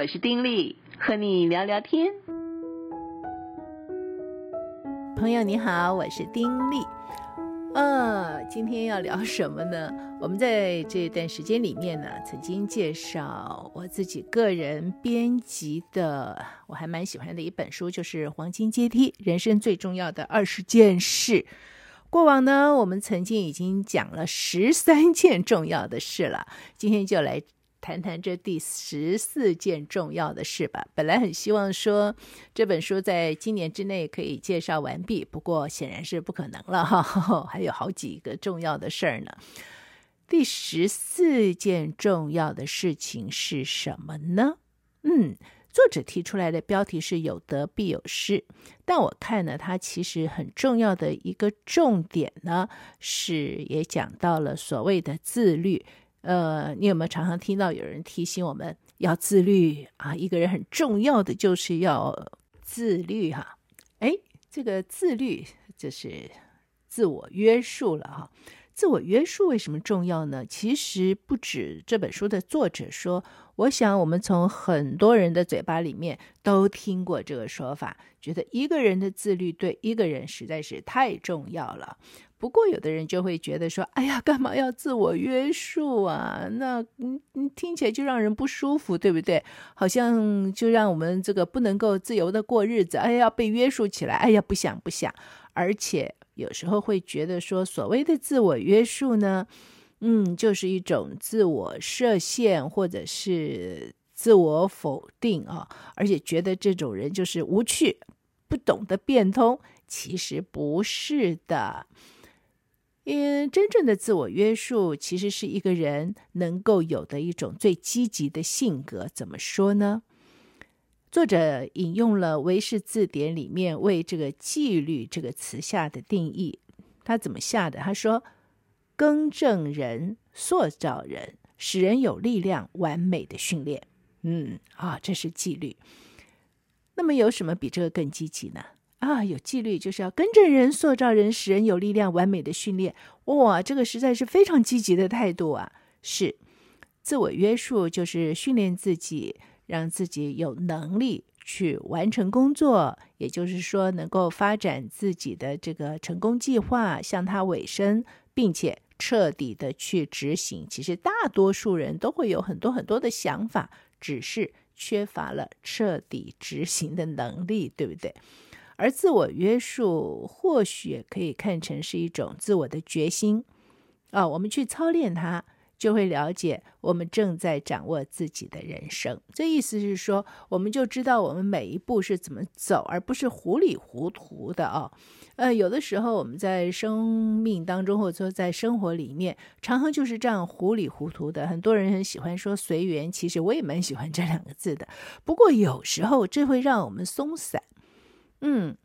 我是丁力，和你聊聊天。朋友你好，我是丁力。呃，今天要聊什么呢？我们在这段时间里面呢，曾经介绍我自己个人编辑的，我还蛮喜欢的一本书，就是《黄金阶梯：人生最重要的二十件事》。过往呢，我们曾经已经讲了十三件重要的事了，今天就来谈谈这第十四件重要的事吧。本来很希望说这本书在今年之内可以介绍完毕，不过显然是不可能了哈，还有好几个重要的事儿呢。第十四件重要的事情是什么呢？嗯，作者提出来的标题是“有得必有失”，但我看呢，它其实很重要的一个重点呢，是也讲到了所谓的自律。呃，你有没有常常听到有人提醒我们要自律啊？一个人很重要的就是要自律哈。哎，这个自律就是自我约束了哈。自我约束为什么重要呢？其实不止这本书的作者说，我想我们从很多人的嘴巴里面都听过这个说法，觉得一个人的自律对一个人实在是太重要了。不过有的人就会觉得说，哎呀，干嘛要自我约束啊？那嗯，听起来就让人不舒服，对不对？好像就让我们这个不能够自由的过日子，哎呀，要被约束起来，哎呀，不想不想，而且。有时候会觉得说，所谓的自我约束呢，嗯，就是一种自我设限或者是自我否定啊，而且觉得这种人就是无趣，不懂得变通。其实不是的，因为真正的自我约束，其实是一个人能够有的一种最积极的性格。怎么说呢？作者引用了韦氏字典里面为这个“纪律”这个词下的定义，他怎么下的？他说：“更正人、塑造人，使人有力量、完美的训练。”嗯，啊，这是纪律。那么有什么比这个更积极呢？啊，有纪律就是要跟着人、塑造人，使人有力量、完美的训练。哇，这个实在是非常积极的态度啊！是，自我约束就是训练自己。让自己有能力去完成工作，也就是说，能够发展自己的这个成功计划，向它委身，并且彻底的去执行。其实，大多数人都会有很多很多的想法，只是缺乏了彻底执行的能力，对不对？而自我约束，或许可以看成是一种自我的决心啊，我们去操练它。就会了解我们正在掌握自己的人生。这意思是说，我们就知道我们每一步是怎么走，而不是糊里糊涂的哦。呃，有的时候我们在生命当中，或者说在生活里面，常常就是这样糊里糊涂的。很多人很喜欢说随缘，其实我也蛮喜欢这两个字的。不过有时候这会让我们松散。嗯，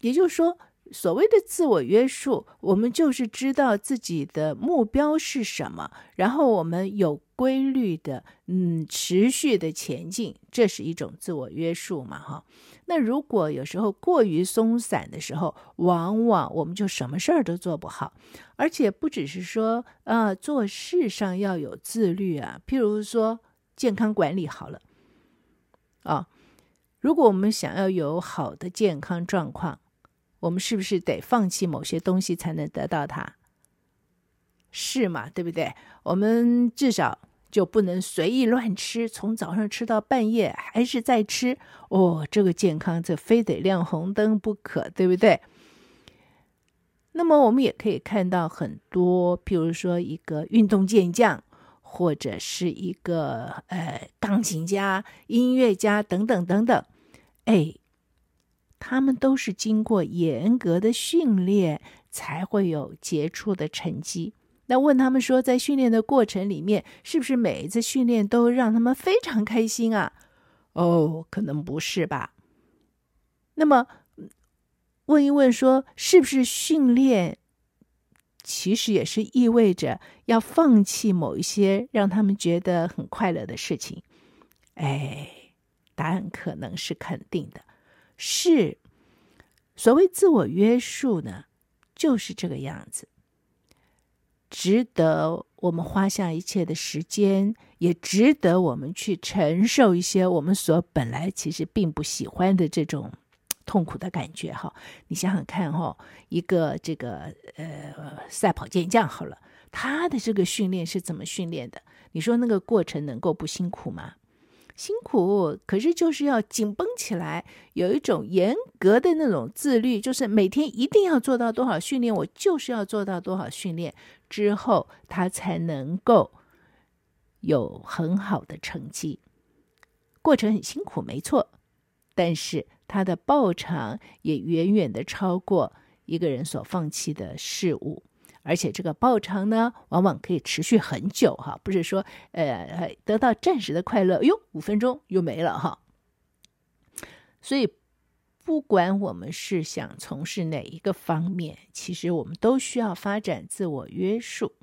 也就是说。所谓的自我约束，我们就是知道自己的目标是什么，然后我们有规律的，嗯，持续的前进，这是一种自我约束嘛，哈。那如果有时候过于松散的时候，往往我们就什么事儿都做不好，而且不只是说啊，做事上要有自律啊，譬如说健康管理好了，啊，如果我们想要有好的健康状况。我们是不是得放弃某些东西才能得到它？是嘛？对不对？我们至少就不能随意乱吃，从早上吃到半夜还是在吃哦。这个健康这非得亮红灯不可，对不对？那么我们也可以看到很多，譬如说一个运动健将，或者是一个呃钢琴家、音乐家等等等等，哎。他们都是经过严格的训练，才会有杰出的成绩。那问他们说，在训练的过程里面，是不是每一次训练都让他们非常开心啊？哦，可能不是吧。那么问一问说，是不是训练其实也是意味着要放弃某一些让他们觉得很快乐的事情？哎，答案可能是肯定的。是，所谓自我约束呢，就是这个样子。值得我们花下一切的时间，也值得我们去承受一些我们所本来其实并不喜欢的这种痛苦的感觉。哈，你想想看，哈，一个这个呃赛跑健将，好了，他的这个训练是怎么训练的？你说那个过程能够不辛苦吗？辛苦，可是就是要紧绷起来，有一种严格的那种自律，就是每天一定要做到多少训练，我就是要做到多少训练之后，他才能够有很好的成绩。过程很辛苦，没错，但是他的报偿也远远的超过一个人所放弃的事物。而且这个报偿呢，往往可以持续很久哈，不是说呃得到暂时的快乐，哟，五分钟又没了哈。所以，不管我们是想从事哪一个方面，其实我们都需要发展自我约束。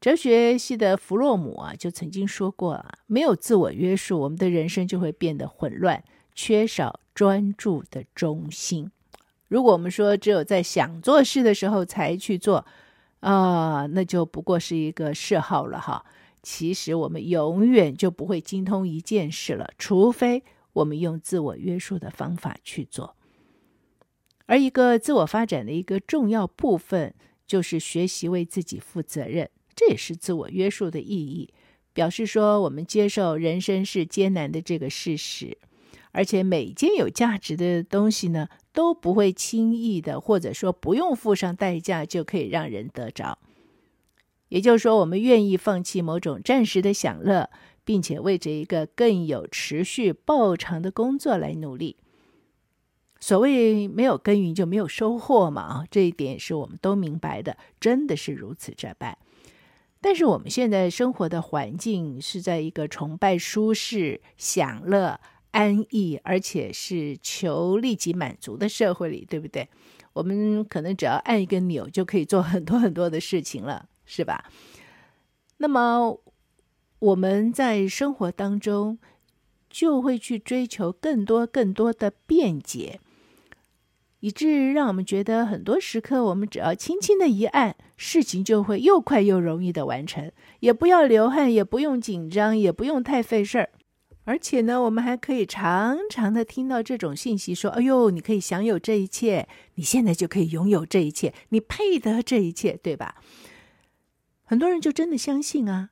哲学系的弗洛姆啊，就曾经说过啊，没有自我约束，我们的人生就会变得混乱，缺少专注的中心。如果我们说只有在想做事的时候才去做，啊、那就不过是一个嗜好了哈。其实我们永远就不会精通一件事了，除非我们用自我约束的方法去做。而一个自我发展的一个重要部分，就是学习为自己负责任，这也是自我约束的意义，表示说我们接受人生是艰难的这个事实。而且每件有价值的东西呢，都不会轻易的，或者说不用付上代价就可以让人得着。也就是说，我们愿意放弃某种暂时的享乐，并且为着一个更有持续报偿的工作来努力。所谓没有耕耘就没有收获嘛，啊，这一点是我们都明白的，真的是如此这般。但是我们现在生活的环境是在一个崇拜舒适、享乐。安逸，而且是求立即满足的社会里，对不对？我们可能只要按一个钮就可以做很多很多的事情了，是吧？那么我们在生活当中就会去追求更多更多的便捷，以致让我们觉得很多时刻我们只要轻轻的一按，事情就会又快又容易的完成，也不要流汗，也不用紧张，也不用太费事儿。而且呢，我们还可以常常的听到这种信息，说：“哎呦，你可以享有这一切，你现在就可以拥有这一切，你配得这一切，对吧？”很多人就真的相信啊，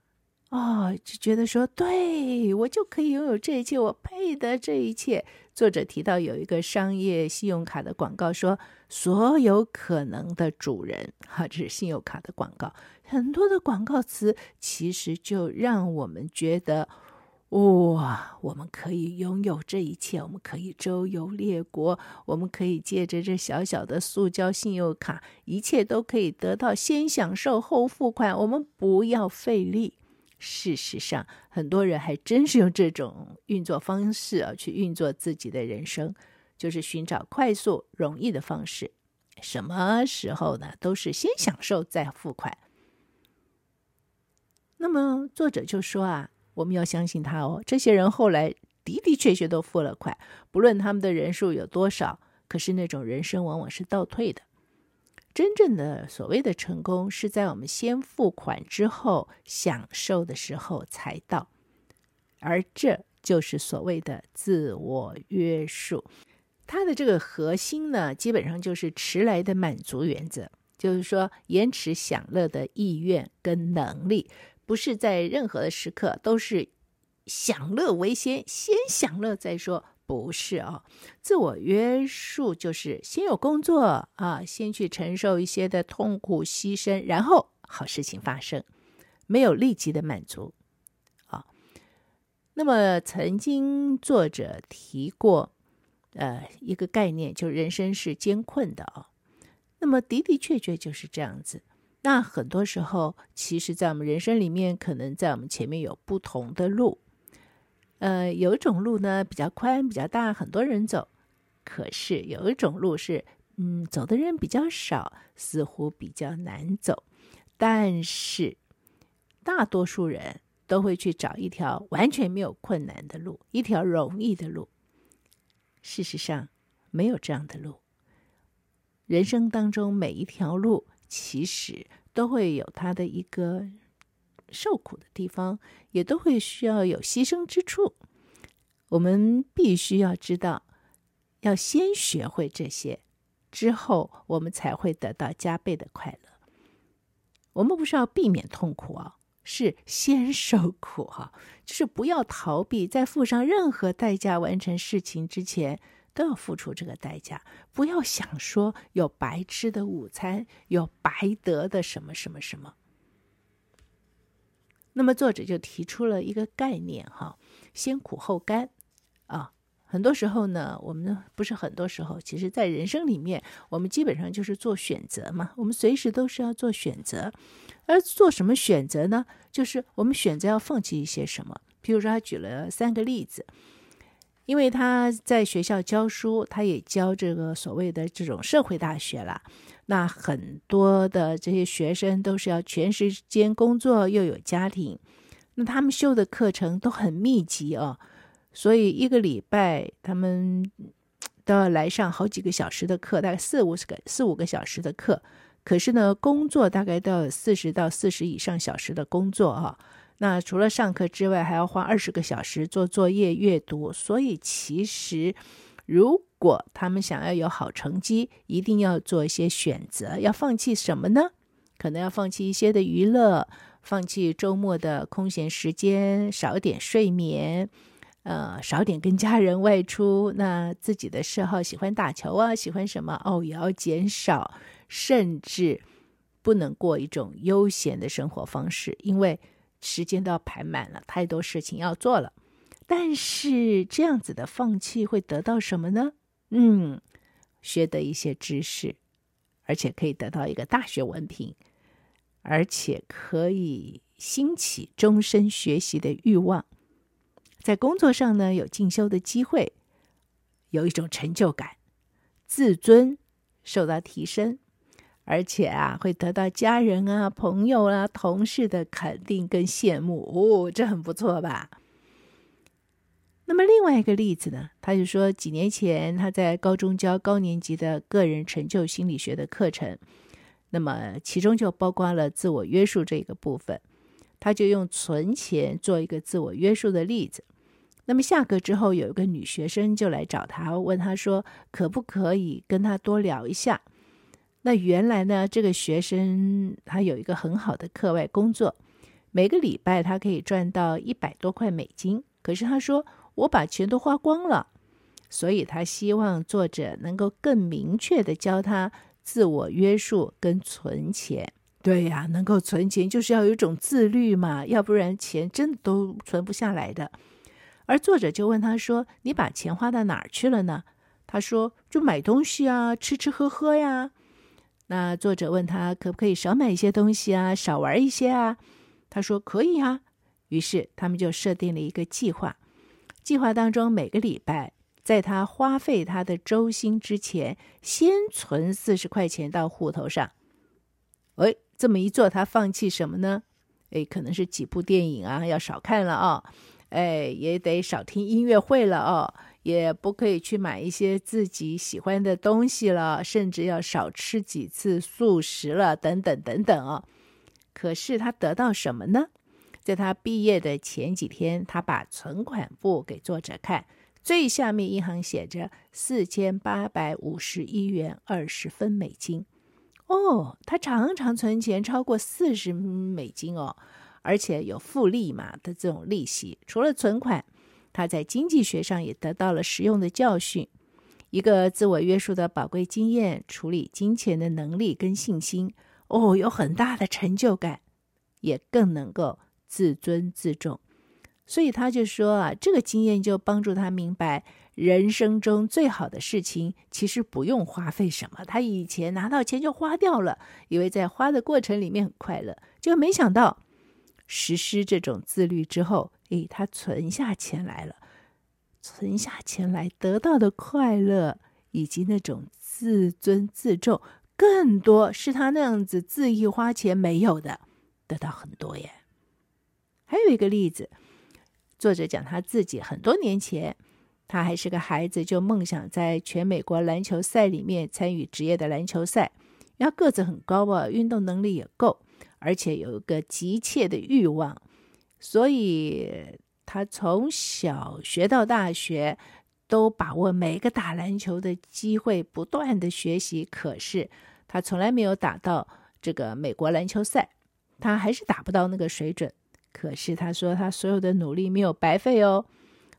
哦，就觉得说：“对，我就可以拥有这一切，我配得这一切。”作者提到有一个商业信用卡的广告说：“所有可能的主人，哈，这是信用卡的广告，很多的广告词其实就让我们觉得。”哇，我们可以拥有这一切，我们可以周游列国，我们可以借着这小小的塑胶信用卡，一切都可以得到，先享受后付款，我们不要费力。事实上，很多人还真是用这种运作方式啊，去运作自己的人生，就是寻找快速、容易的方式。什么时候呢？都是先享受再付款。那么作者就说啊。我们要相信他哦，这些人后来的的确确都付了款，不论他们的人数有多少，可是那种人生往往是倒退的。真正的所谓的成功，是在我们先付款之后享受的时候才到，而这就是所谓的自我约束。它的这个核心呢，基本上就是迟来的满足原则，就是说延迟享乐的意愿跟能力。不是在任何的时刻都是享乐为先，先享乐再说，不是啊。自我约束就是先有工作啊，先去承受一些的痛苦牺牲，然后好事情发生，没有立即的满足啊。那么曾经作者提过，呃，一个概念，就人生是艰困的啊。那么的的确确就是这样子。那很多时候，其实，在我们人生里面，可能在我们前面有不同的路。呃，有一种路呢比较宽、比较大，很多人走；可是有一种路是，嗯，走的人比较少，似乎比较难走。但是，大多数人都会去找一条完全没有困难的路，一条容易的路。事实上，没有这样的路。人生当中每一条路。其实都会有他的一个受苦的地方，也都会需要有牺牲之处。我们必须要知道，要先学会这些，之后我们才会得到加倍的快乐。我们不是要避免痛苦啊，是先受苦哈，就是不要逃避，在付上任何代价完成事情之前，都要付出这个代价。不要想说有白吃的午餐，有白得的什么什么什么。那么作者就提出了一个概念哈，先苦后甘啊。很多时候呢，我们不是很多时候，其实在人生里面，我们基本上就是做选择嘛。我们随时都是要做选择，而做什么选择呢？就是我们选择要放弃一些什么。比如说，他举了三个例子，因为他在学校教书，他也教这个所谓的这种社会大学啦。那很多的这些学生都是要全时间工作，又有家庭，那他们修的课程都很密集哦。所以一个礼拜，他们都要来上好几个小时的课，大概四五十个、四五个小时的课。可是呢，工作大概都要四十到四十以上小时的工作啊。那除了上课之外，还要花二十个小时做作业、阅读。所以其实，如果他们想要有好成绩，一定要做一些选择。要放弃什么呢？可能要放弃一些的娱乐，放弃周末的空闲时间，少点睡眠。呃，少点跟家人外出，那自己的嗜好，喜欢打球啊，喜欢什么哦，也要减少，甚至不能过一种悠闲的生活方式，因为时间都要排满了，太多事情要做了。但是这样子的放弃会得到什么呢？嗯，学得一些知识，而且可以得到一个大学文凭，而且可以兴起终身学习的欲望。在工作上呢，有进修的机会，有一种成就感，自尊受到提升，而且啊，会得到家人啊、朋友啊、同事的肯定跟羡慕哦，这很不错吧？那么另外一个例子呢，他就说，几年前他在高中教高年级的个人成就心理学的课程，那么其中就包括了自我约束这个部分，他就用存钱做一个自我约束的例子。那么下课之后，有一个女学生就来找他，问他说：“可不可以跟他多聊一下？”那原来呢，这个学生他有一个很好的课外工作，每个礼拜他可以赚到一百多块美金。可是他说：“我把钱都花光了。”所以他希望作者能够更明确地教他自我约束跟存钱。对呀，能够存钱就是要有一种自律嘛，要不然钱真的都存不下来的。而作者就问他说：“你把钱花到哪儿去了呢？”他说：“就买东西啊，吃吃喝喝呀。”那作者问他：“可不可以少买一些东西啊，少玩一些啊？”他说：“可以啊。”于是他们就设定了一个计划。计划当中，每个礼拜在他花费他的周薪之前，先存四十块钱到户头上。哎，这么一做，他放弃什么呢？哎，可能是几部电影啊，要少看了啊。哎，也得少听音乐会了哦，也不可以去买一些自己喜欢的东西了，甚至要少吃几次素食了，等等等等哦。可是他得到什么呢？在他毕业的前几天，他把存款簿给作者看，最下面一行写着四千八百五十一元二十分美金。哦，他常常存钱超过四十美金哦。而且有复利嘛的这种利息，除了存款，他在经济学上也得到了实用的教训，一个自我约束的宝贵经验，处理金钱的能力跟信心，哦，有很大的成就感，也更能够自尊自重。所以他就说啊，这个经验就帮助他明白，人生中最好的事情其实不用花费什么。他以前拿到钱就花掉了，以为在花的过程里面很快乐，就没想到。实施这种自律之后，诶，他存下钱来了，存下钱来得到的快乐以及那种自尊自重，更多是他那样子恣意花钱没有的，得到很多耶。还有一个例子，作者讲他自己很多年前，他还是个孩子，就梦想在全美国篮球赛里面参与职业的篮球赛，因为他个子很高啊，运动能力也够。而且有一个急切的欲望，所以他从小学到大学都把握每个打篮球的机会，不断的学习。可是他从来没有打到这个美国篮球赛，他还是打不到那个水准。可是他说他所有的努力没有白费哦，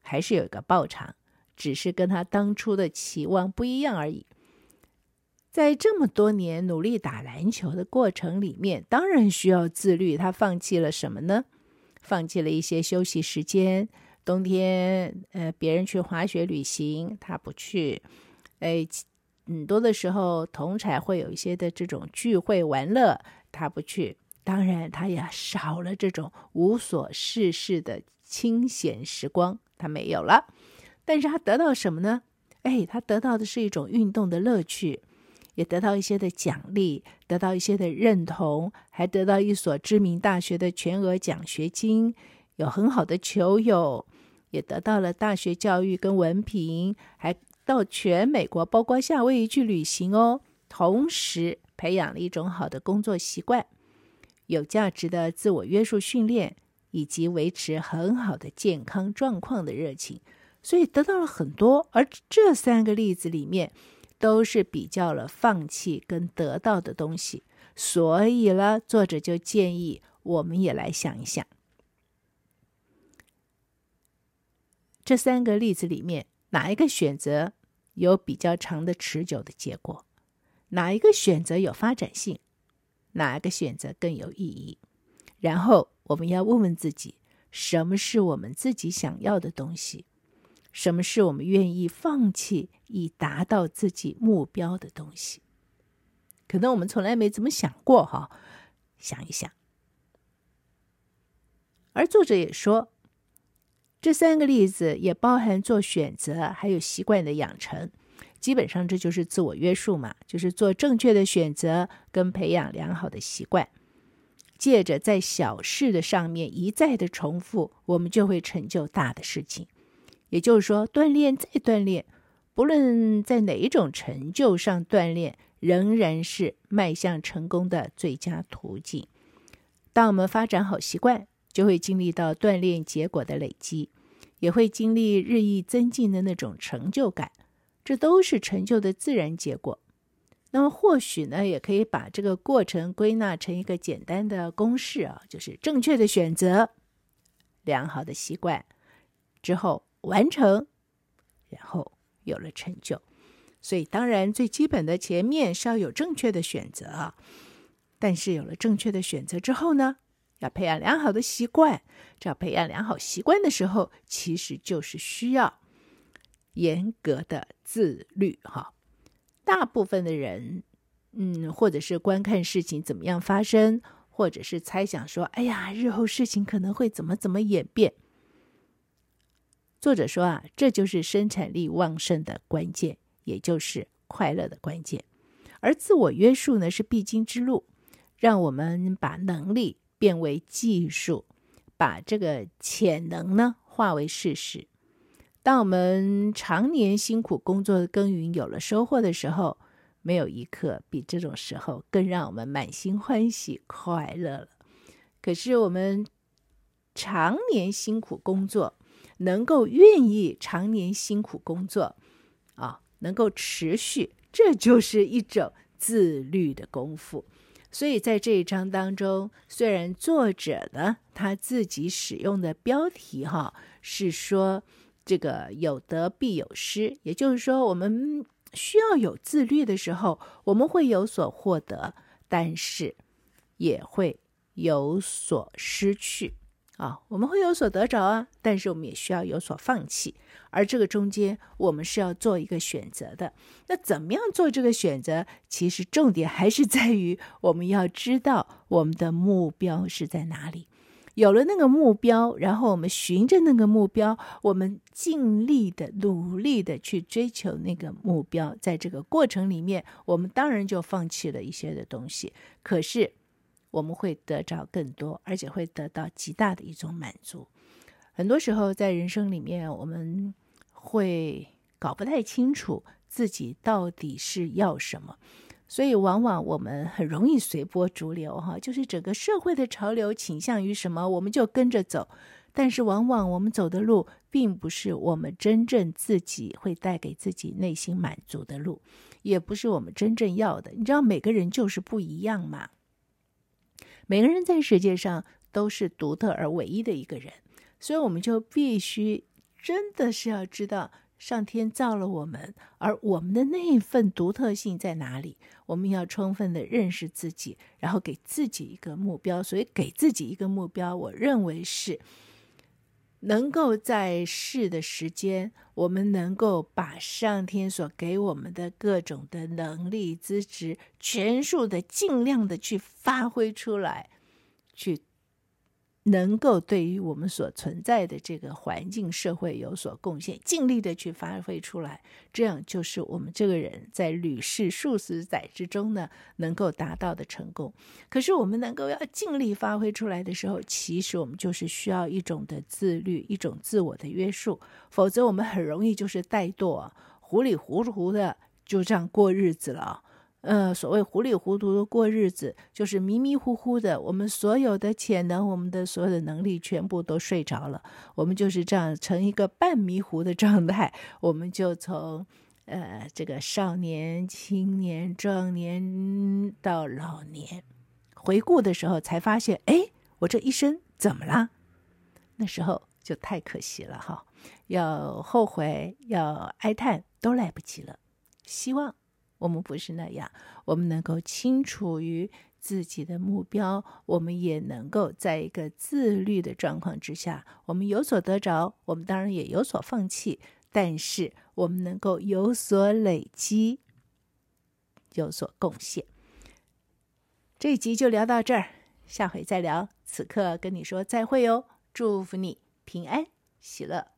还是有一个报偿，只是跟他当初的期望不一样而已。在这么多年努力打篮球的过程里面，当然需要自律。他放弃了什么呢？放弃了一些休息时间。冬天，呃，别人去滑雪旅行，他不去。哎，很多的时候，同才会有一些的这种聚会玩乐，他不去。当然，他也少了这种无所事事的清闲时光，他没有了。但是他得到什么呢？哎，他得到的是一种运动的乐趣。也得到一些的奖励，得到一些的认同，还得到一所知名大学的全额奖学金，有很好的球友，也得到了大学教育跟文凭，还到全美国，包括夏威夷去旅行哦。同时培养了一种好的工作习惯，有价值的自我约束训练，以及维持很好的健康状况的热情，所以得到了很多。而这三个例子里面，都是比较了放弃跟得到的东西，所以呢，作者就建议我们也来想一想，这三个例子里面哪一个选择有比较长的持久的结果？哪一个选择有发展性？哪一个选择更有意义？然后我们要问问自己，什么是我们自己想要的东西？什么是我们愿意放弃以达到自己目标的东西？可能我们从来没怎么想过哈，想一想。而作者也说，这三个例子也包含做选择，还有习惯的养成。基本上这就是自我约束嘛，就是做正确的选择跟培养良好的习惯。借着在小事的上面一再的重复，我们就会成就大的事情。也就是说，锻炼再锻炼，不论在哪一种成就上锻炼，仍然是迈向成功的最佳途径。当我们发展好习惯，就会经历到锻炼结果的累积，也会经历日益增进的那种成就感，这都是成就的自然结果。那么，或许呢，也可以把这个过程归纳成一个简单的公式啊，就是正确的选择，良好的习惯之后。完成，然后有了成就，所以当然最基本的前面是要有正确的选择啊，但是有了正确的选择之后呢，要培养良好的习惯。这要培养良好习惯的时候，其实就是需要严格的自律哈。大部分的人，嗯，或者是观看事情怎么样发生，或者是猜想说，哎呀，日后事情可能会怎么怎么演变。作者说啊，这就是生产力旺盛的关键，也就是快乐的关键。而自我约束呢，是必经之路，让我们把能力变为技术，把这个潜能呢化为事实。当我们常年辛苦工作的耕耘有了收获的时候，没有一刻比这种时候更让我们满心欢喜快乐了。可是我们常年辛苦工作，能够愿意常年辛苦工作，啊，能够持续，这就是一种自律的功夫。所以在这一章当中，虽然作者呢他自己使用的标题哈是说这个有得必有失，也就是说我们需要有自律的时候，我们会有所获得，但是也会有所失去。啊、我们会有所得着啊，但是我们也需要有所放弃，而这个中间我们是要做一个选择的。那怎么样做这个选择？其实重点还是在于我们要知道我们的目标是在哪里。有了那个目标，然后我们循着那个目标，我们尽力的、努力的去追求那个目标。在这个过程里面，我们当然就放弃了一些的东西，可是。我们会得着更多，而且会得到极大的一种满足。很多时候，在人生里面，我们会搞不太清楚自己到底是要什么。所以往往我们很容易随波逐流，哈，就是整个社会的潮流倾向于什么，我们就跟着走。但是往往我们走的路，并不是我们真正自己会带给自己内心满足的路，也不是我们真正要的。你知道，每个人就是不一样嘛。每个人在世界上都是独特而唯一的一个人，所以我们就必须真的是要知道。上天造了我们，而我们的那一份独特性在哪里？我们要充分的认识自己，然后给自己一个目标。所以，给自己一个目标，我认为是能够在世的时间，我们能够把上天所给我们的各种的能力、资质，全数的、尽量的去发挥出来，去。能够对于我们所存在的这个环境、社会有所贡献，尽力的去发挥出来，这样就是我们这个人在屡试数十载之中呢，能够达到的成功。可是我们能够要尽力发挥出来的时候，其实我们就是需要一种的自律，一种自我的约束，否则我们很容易就是怠惰，糊里糊涂的就这样过日子了。呃，所谓糊里糊涂的过日子，就是迷迷糊糊的。我们所有的潜能，我们的所有的能力，全部都睡着了。我们就是这样成一个半迷糊的状态。我们就从呃这个少年、青年、壮年到老年，回顾的时候才发现，哎，我这一生怎么了？那时候就太可惜了哈！要后悔，要哀叹，都来不及了。希望。我们不是那样，我们能够清楚于自己的目标，我们也能够在一个自律的状况之下，我们有所得着，我们当然也有所放弃，但是我们能够有所累积，有所贡献。这一集就聊到这儿，下回再聊。此刻跟你说再会哦，祝福你平安喜乐。